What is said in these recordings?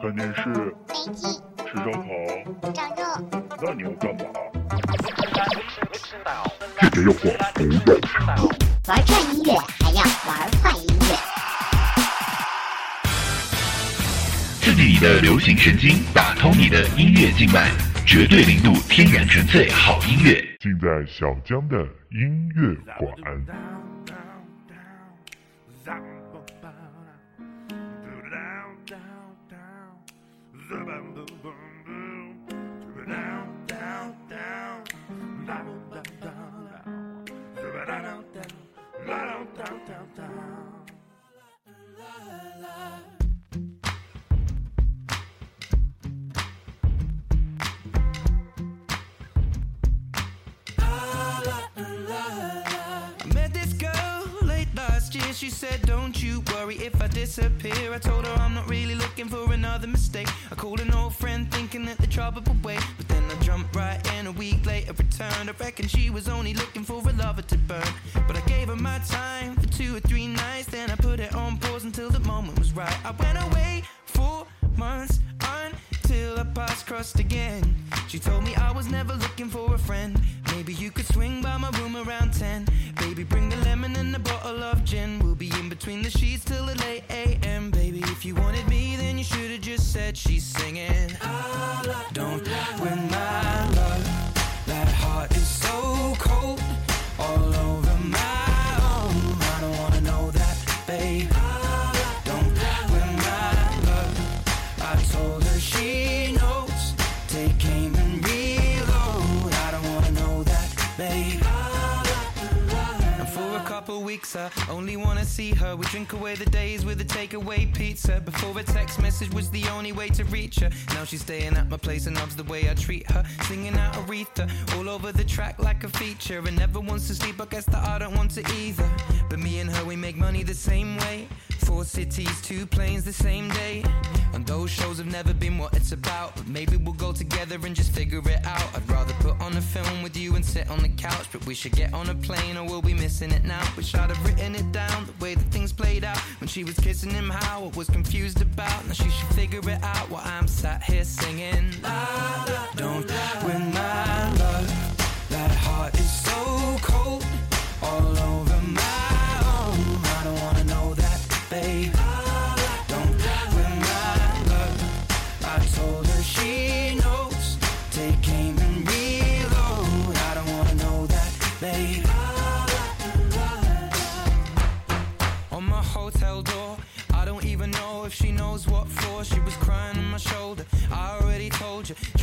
看电视、飞机、吃烧烤，长肉、那你要干嘛？是谁要画古董？玩转音乐，还要玩坏音乐。刺激你的流行神经，打通你的音乐静脉，绝对零度天然纯粹好音乐。尽在小江的音乐馆。Was only looking for a lover to burn. But I gave her my time for two or three nights. Then I put it on pause until the moment was right. I went away for months until our paths crossed again. She told me I was never looking for a friend. Maybe you could swing by my room around 10. Baby, bring the lemon and a bottle of gin. We'll be in between the sheets till the late AM. Baby, if you wanted me, then you should have just said she's singing. Don't win my love. Heart is so cold. All over I only wanna see her. We drink away the days with a takeaway pizza. Before a text message was the only way to reach her. Now she's staying at my place and loves the way I treat her. Singing out Aretha all over the track like a feature. And never wants to sleep, I guess that I don't want to either. But me and her, we make money the same way. Four cities, two planes the same day. And those shows have never been what it's about. But maybe we'll go together and just figure it out. I'd rather put on a film with you and sit on the couch. But we should get on a plane or we'll be missing it now. Wish I'd have written it down the way that things played out. When she was kissing him, how I was confused about. Now she should figure it out while I'm sat here singing. La, la, don't win my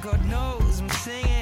God knows I'm singing.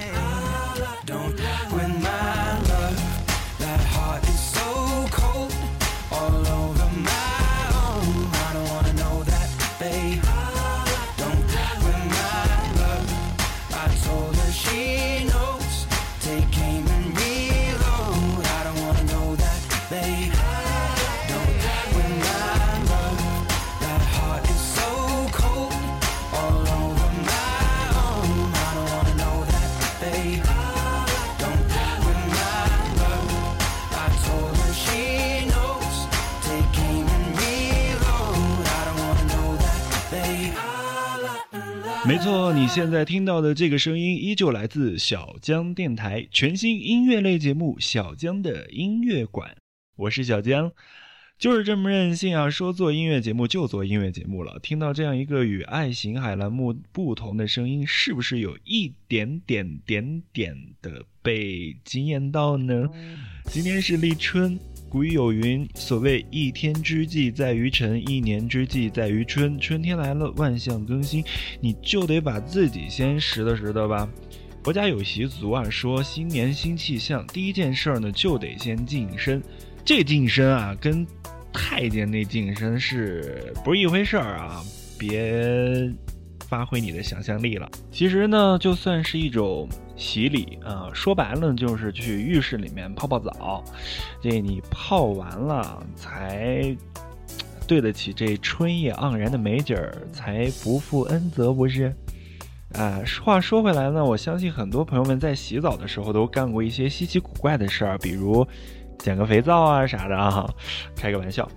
错，你现在听到的这个声音依旧来自小江电台全新音乐类节目《小江的音乐馆》，我是小江，就是这么任性啊！说做音乐节目就做音乐节目了。听到这样一个与爱琴海栏目不同的声音，是不是有一点点点点的被惊艳到呢？今天是立春。古语有云：“所谓一天之计在于晨，一年之计在于春。春天来了，万象更新，你就得把自己先拾掇拾掇吧。”国家有习俗啊，说新年新气象，第一件事儿呢就得先净身。这净身啊，跟太监那净身是不是一回事儿啊？别发挥你的想象力了。其实呢，就算是一种洗礼啊、说白了就是去浴室里面泡泡澡，这你泡完了才对得起这春夜盎然的美景儿，才不负恩泽，不是？啊，话说回来呢，我相信很多朋友们在洗澡的时候都干过一些稀奇古怪的事儿，比如捡个肥皂啊啥的啊，开个玩笑。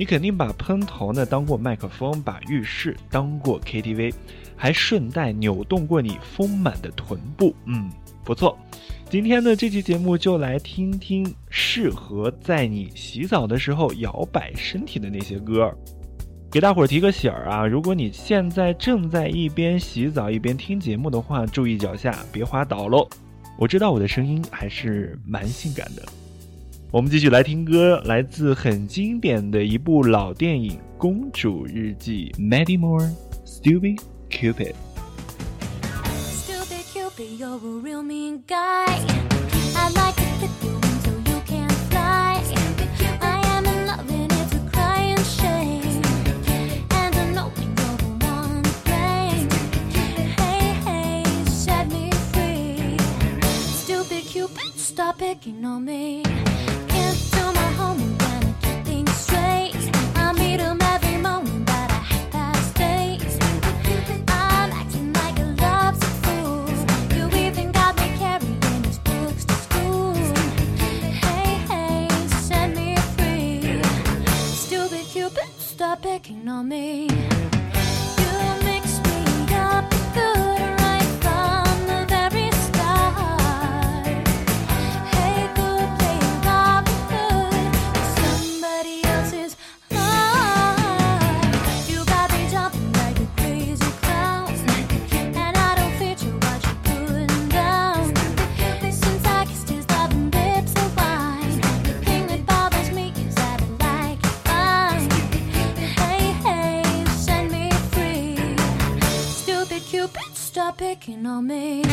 你肯定把喷头呢当过麦克风，把浴室当过 KTV，还顺带扭动过你丰满的臀部。嗯，不错。今天的这期节目就来听听适合在你洗澡的时候摇摆身体的那些歌。给大伙儿提个醒儿啊，如果你现在正在一边洗澡一边听节目的话，注意脚下，别滑倒喽。我知道我的声音还是蛮性感的。我们继续来听歌，来自很经典的一部老电影《公主日记》，Maddie Moore Stupid Cupid。Stupid Cupid, you're a real mean guy. I'd like to hit you stop picking on me. Can't do my homework and I keep things straight. I meet 'em every morning, but I half past eight. I'm acting like a lovesick fool. You even got me carrying these books to school. Hey, hey, set me free. Stupid Cupid, stop picking on me. working on me.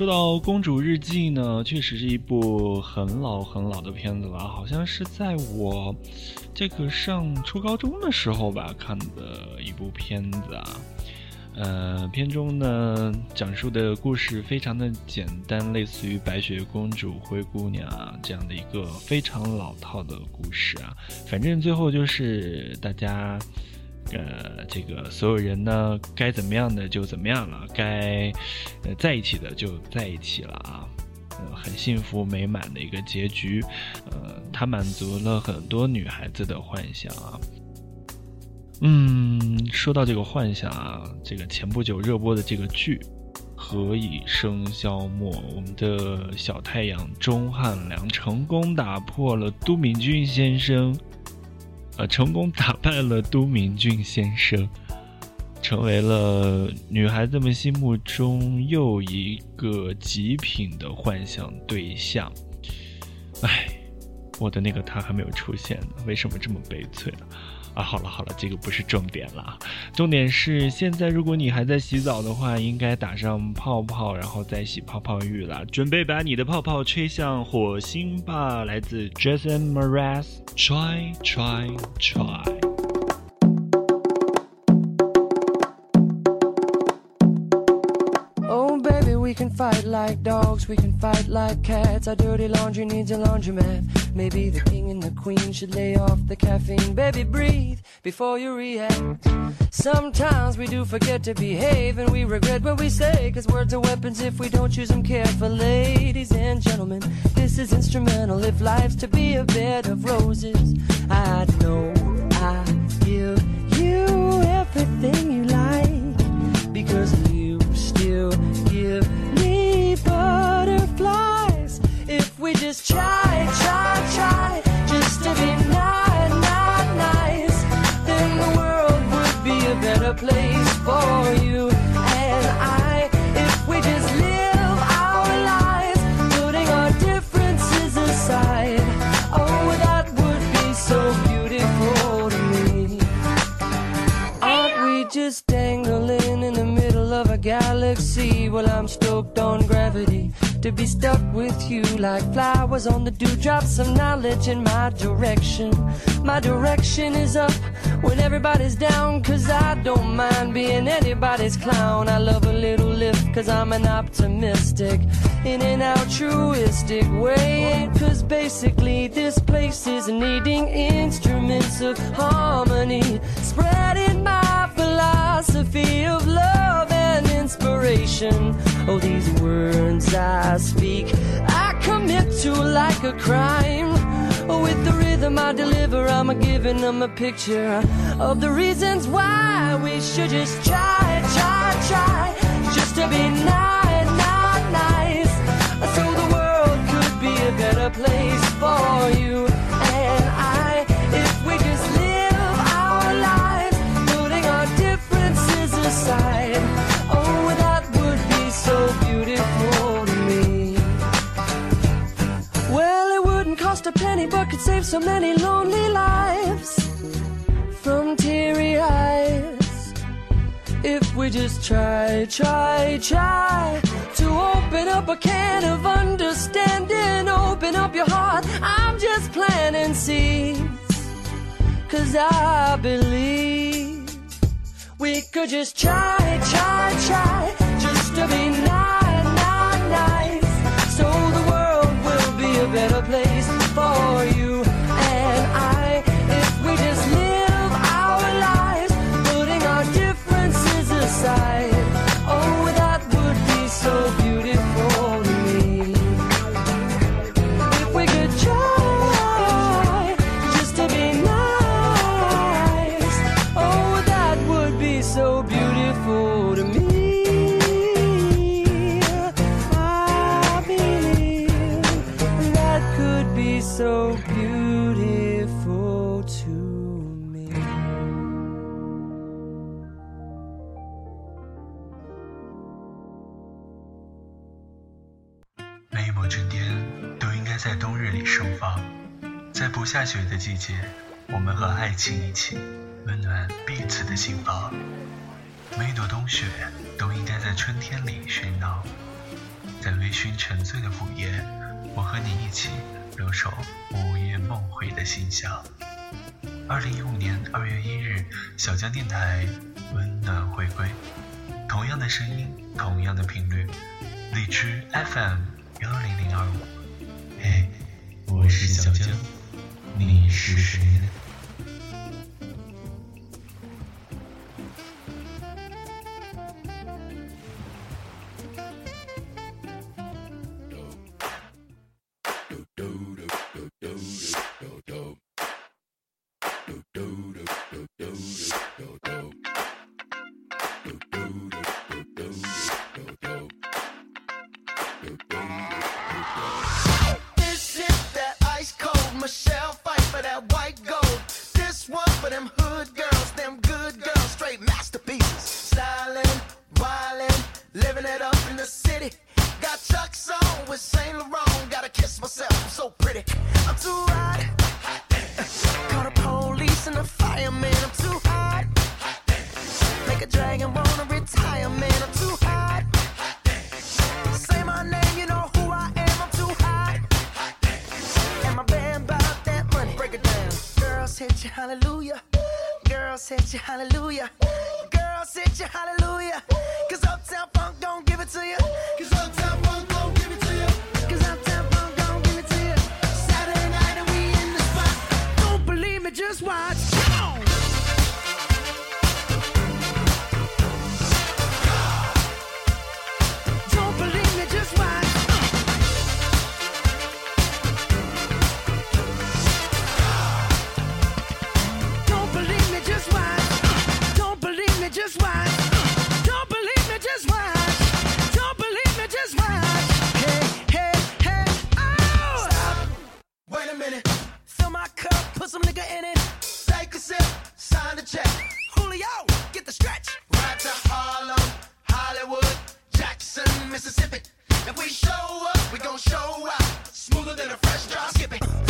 说到《公主日记》呢，确实是一部很老很老的片子了，好像是在我这个上初高中的时候吧看的一部片子啊。呃，片中呢讲述的故事非常的简单，类似于白雪公主、灰姑娘这样的一个非常老套的故事啊。反正最后就是大家。呃，这个所有人呢，该怎么样的就怎么样了，该呃在一起的就在一起了啊，呃，很幸福美满的一个结局，呃，它满足了很多女孩子的幻想啊。嗯，说到这个幻想啊，这个前不久热播的这个剧《何以笙箫默》，我们的小太阳钟汉良成功打破了都敏俊先生。呃，成功打败了都敏俊先生，成为了女孩子们心目中又一个极品的幻想对象。哎，我的那个他还没有出现呢，为什么这么悲催呢？啊，好了好了，这个不是重点了，重点是现在如果你还在洗澡的话，应该打上泡泡，然后再洗泡泡浴了，准备把你的泡泡吹向火星吧。来自 Jason Mraz，Try Try Try。Can fight like dogs, we can fight like cats. Our dirty laundry needs a laundromat. Maybe the king and the queen should lay off the caffeine. Baby, breathe before you react. Sometimes we do forget to behave and we regret what we say. Cause words are weapons if we don't use them carefully. Ladies and gentlemen, this is instrumental. If life's to be a bed of roses, I'd know I'm stoked on gravity to be stuck with you like flowers on the dewdrops of knowledge in my direction. My direction is up when everybody's down, cause I don't mind being anybody's clown. I love a little lift, cause I'm an optimistic in an altruistic way. Cause basically, this place is needing instruments of harmony, spreading my philosophy of love inspiration. Oh, these words I speak, I commit to like a crime. Oh, with the rhythm I deliver, I'm a giving them a picture of the reasons why we should just try, try, try, just to be nice, nice, nice. So the world could be a better place for you and I. If we just live our lives, putting our differences aside. A penny, but could save so many lonely lives from teary eyes. If we just try, try, try to open up a can of understanding, open up your heart. I'm just planting seeds. Cause I believe we could just try, try, try, just to be nice, nice, nice. So the world will be a better place for you 每一抹春天都应该在冬日里盛放，在不下雪的季节，我们和爱情一起温暖彼此的心房。每一朵冬雪都应该在春天里喧闹，在微醺沉醉的午夜，我和你一起留守午夜梦回的馨香。二零一五年二月一日，小江电台温暖回归，同样的声音，同样的频率，荔枝 FM 幺零零二五。嘿，我是小江，你是谁呢？Hallelujah. Some nigga in it. Take a sip. Sign the check. Julio, get the stretch. Right to Harlem, Hollywood, Jackson, Mississippi. If we show up, we gon' show out. Smoother than a fresh drop. Skip it.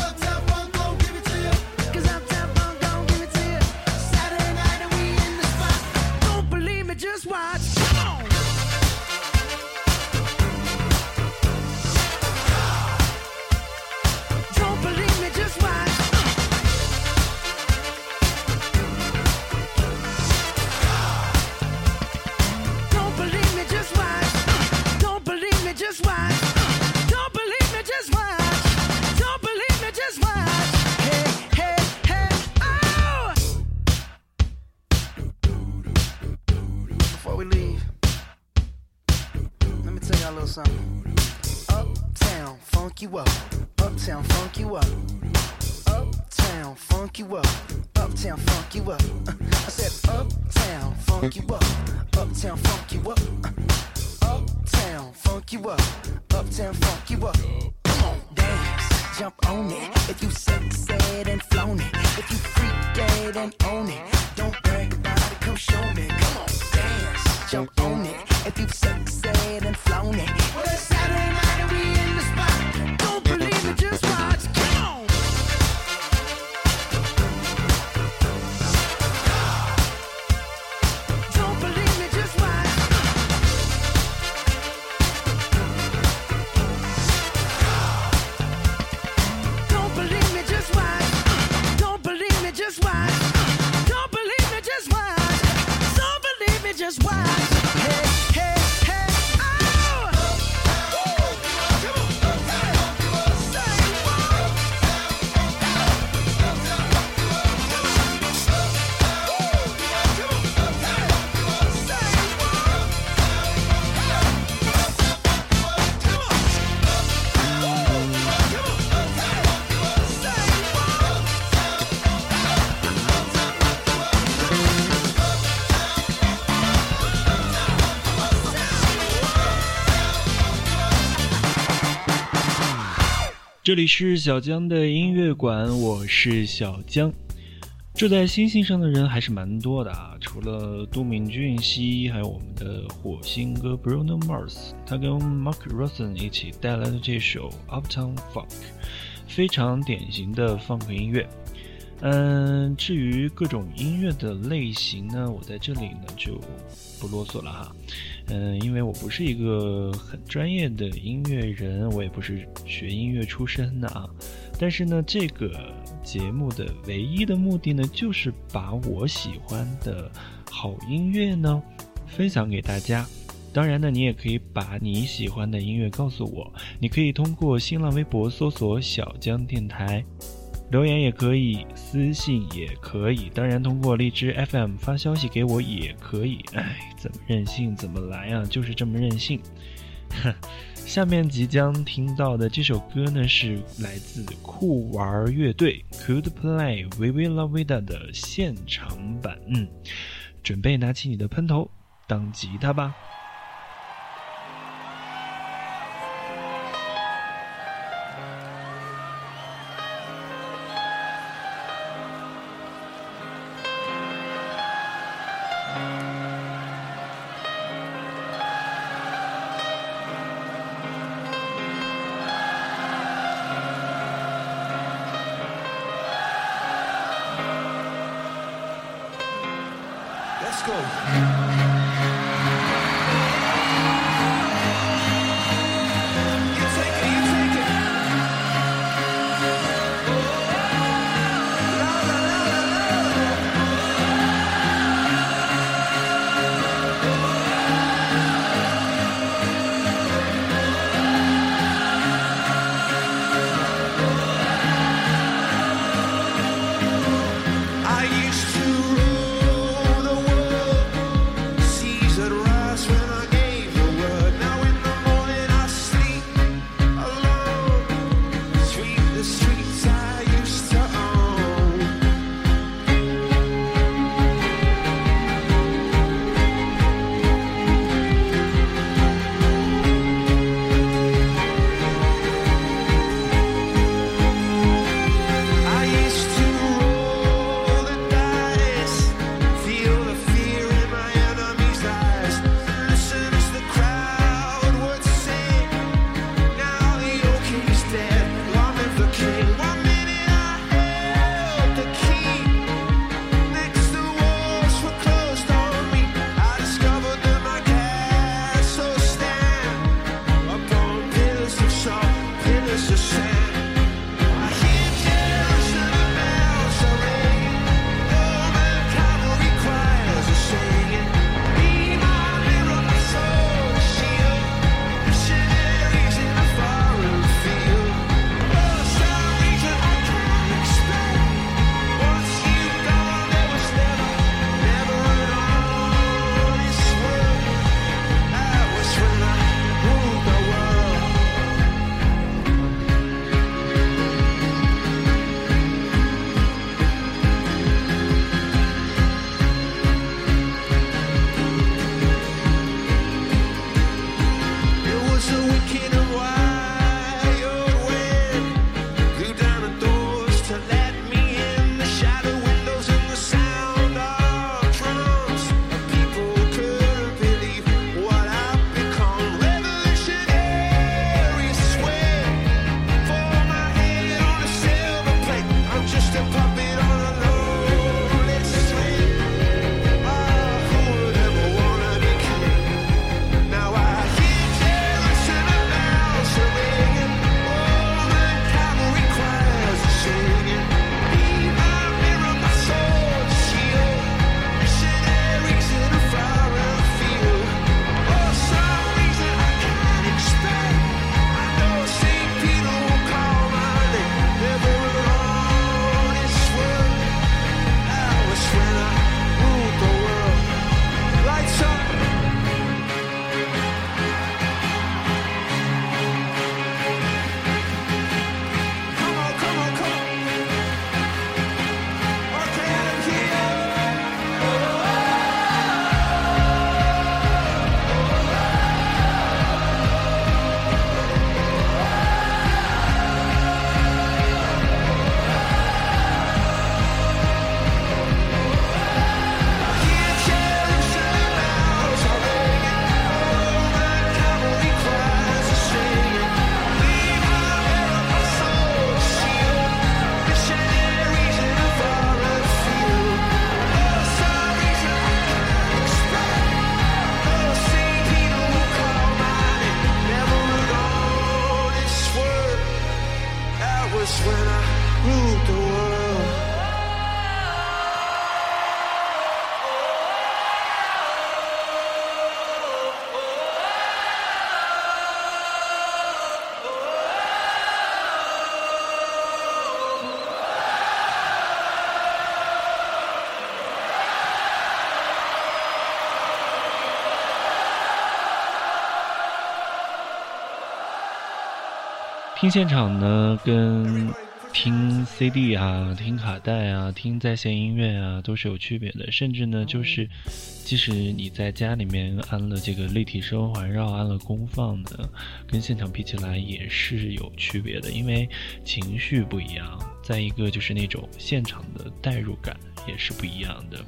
这里是小江的音乐馆，我是小江。住在星星上的人还是蛮多的啊，除了杜敏俊熙，还有我们的火星哥 Bruno Mars，他跟 Mark r o s s o n 一起带来的这首 Uptown Funk，非常典型的 funk 音乐。嗯，至于各种音乐的类型呢，我在这里呢就不啰嗦了哈。嗯，因为我不是一个很专业的音乐人，我也不是学音乐出身的啊。但是呢，这个节目的唯一的目的呢，就是把我喜欢的好音乐呢分享给大家。当然呢，你也可以把你喜欢的音乐告诉我，你可以通过新浪微博搜索“小江电台”。留言也可以，私信也可以，当然通过荔枝 FM 发消息给我也可以。哎，怎么任性怎么来啊，就是这么任性。下面即将听到的这首歌呢，是来自酷玩乐队 Could Play Vivi La Vida 的现场版。嗯，准备拿起你的喷头当吉他吧。Go. 听现场呢，跟听 CD 啊、听卡带啊、听在线音乐啊都是有区别的。甚至呢，就是即使你在家里面安了这个立体声环绕、安了功放的，跟现场比起来也是有区别的，因为情绪不一样。再一个就是那种现场的代入感也是不一样的，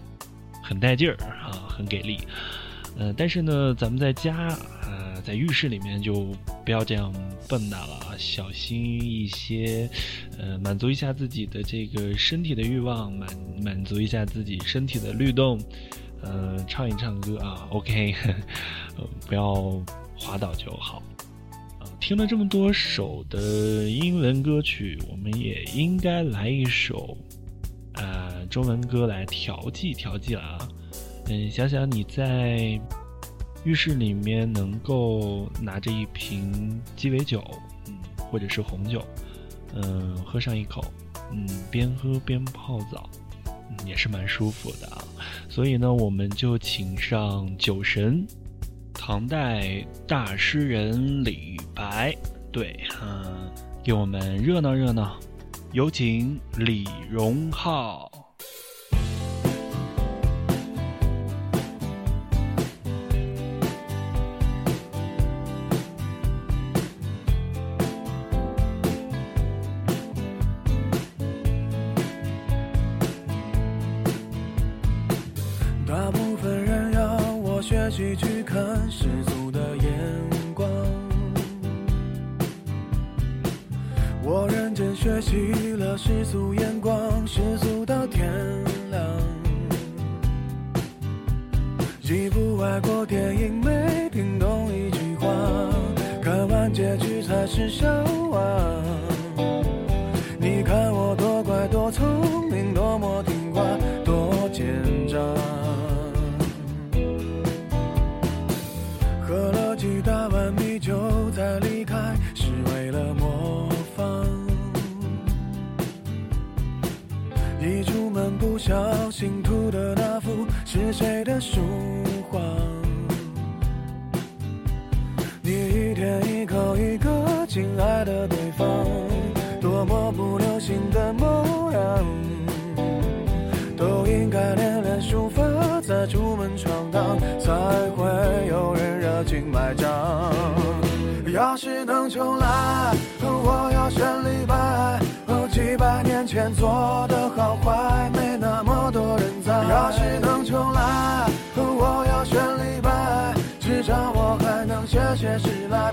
很带劲儿啊，很给力。呃，但是呢，咱们在家，呃，在浴室里面就不要这样笨跶了啊，小心一些，呃，满足一下自己的这个身体的欲望，满满足一下自己身体的律动，呃，唱一唱歌啊，OK，不要滑倒就好。呃，听了这么多首的英文歌曲，我们也应该来一首，呃，中文歌来调剂调剂了啊。嗯，想想你在浴室里面能够拿着一瓶鸡尾酒，嗯，或者是红酒，嗯，喝上一口，嗯，边喝边泡澡，嗯，也是蛮舒服的啊。所以呢，我们就请上酒神，唐代大诗人李白，对，嗯，给我们热闹热闹。有请李荣浩。聪明，多么听话，多奸诈。喝了几大碗米酒才离开，是为了模仿。一出门不小心涂的那幅是谁的书画？你一天一口一个亲爱的对方，才会有人热情买账。要是能重来，我要选李白。几百年前做的好坏，没那么多人在。要是能重来，我要选李白，至少我还能写写诗来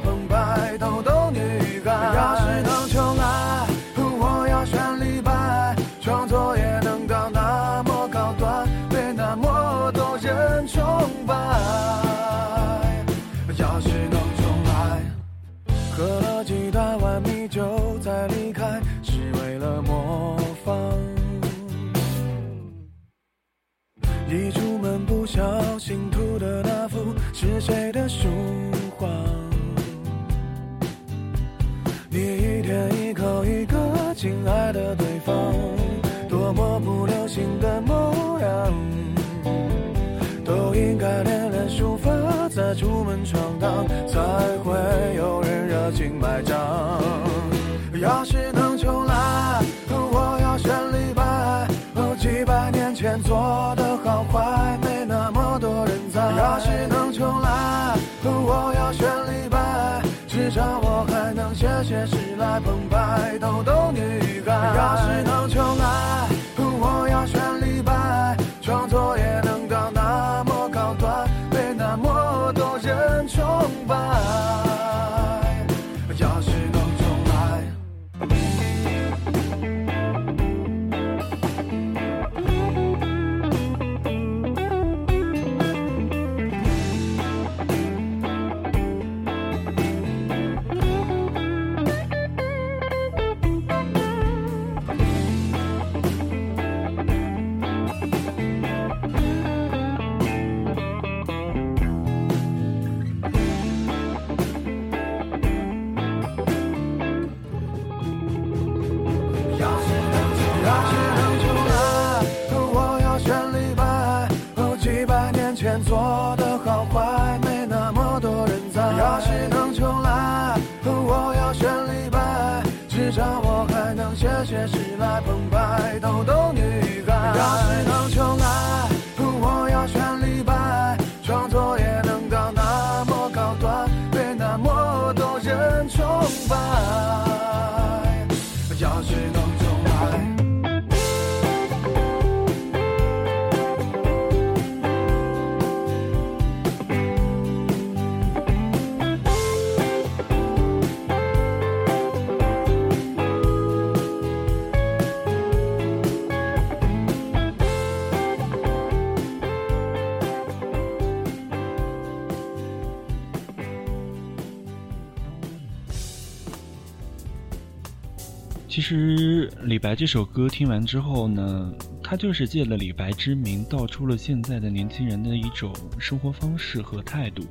其实李白这首歌听完之后呢，他就是借了李白之名，道出了现在的年轻人的一种生活方式和态度，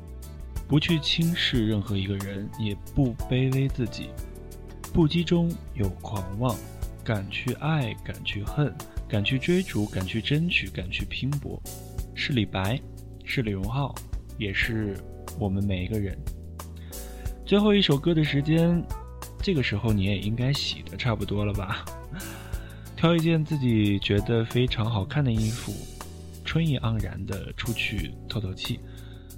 不去轻视任何一个人，也不卑微自己，不羁中有狂妄，敢去爱，敢去恨，敢去追逐，敢去争取，敢去拼搏，是李白，是李荣浩，也是我们每一个人。最后一首歌的时间。这个时候你也应该洗的差不多了吧？挑一件自己觉得非常好看的衣服，春意盎然的出去透透气，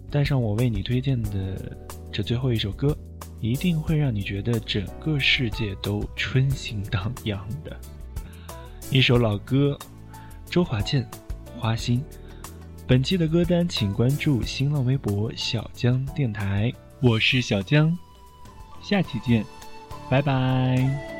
带上我为你推荐的这最后一首歌，一定会让你觉得整个世界都春心荡漾的。一首老歌，周华健《花心》。本期的歌单请关注新浪微博小江电台，我是小江，下期见。拜拜。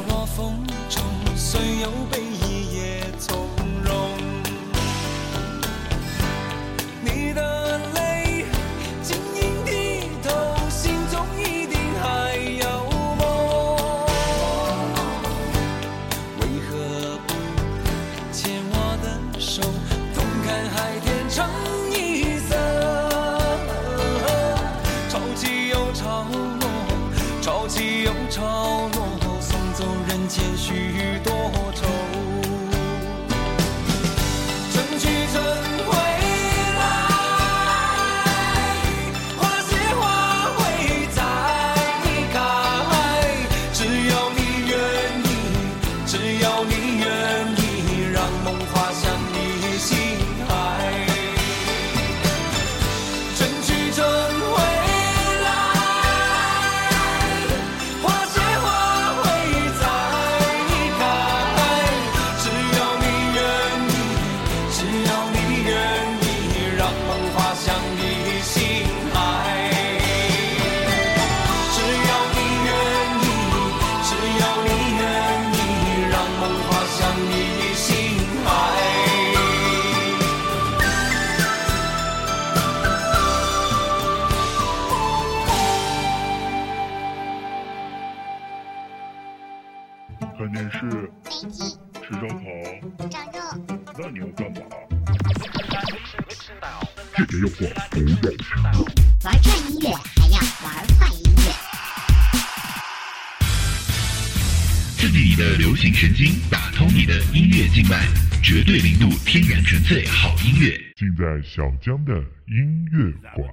飘落风中，虽有悲见许多神经，打通你的音乐静脉，绝对零度天然纯粹好音乐。尽在小江的音乐馆。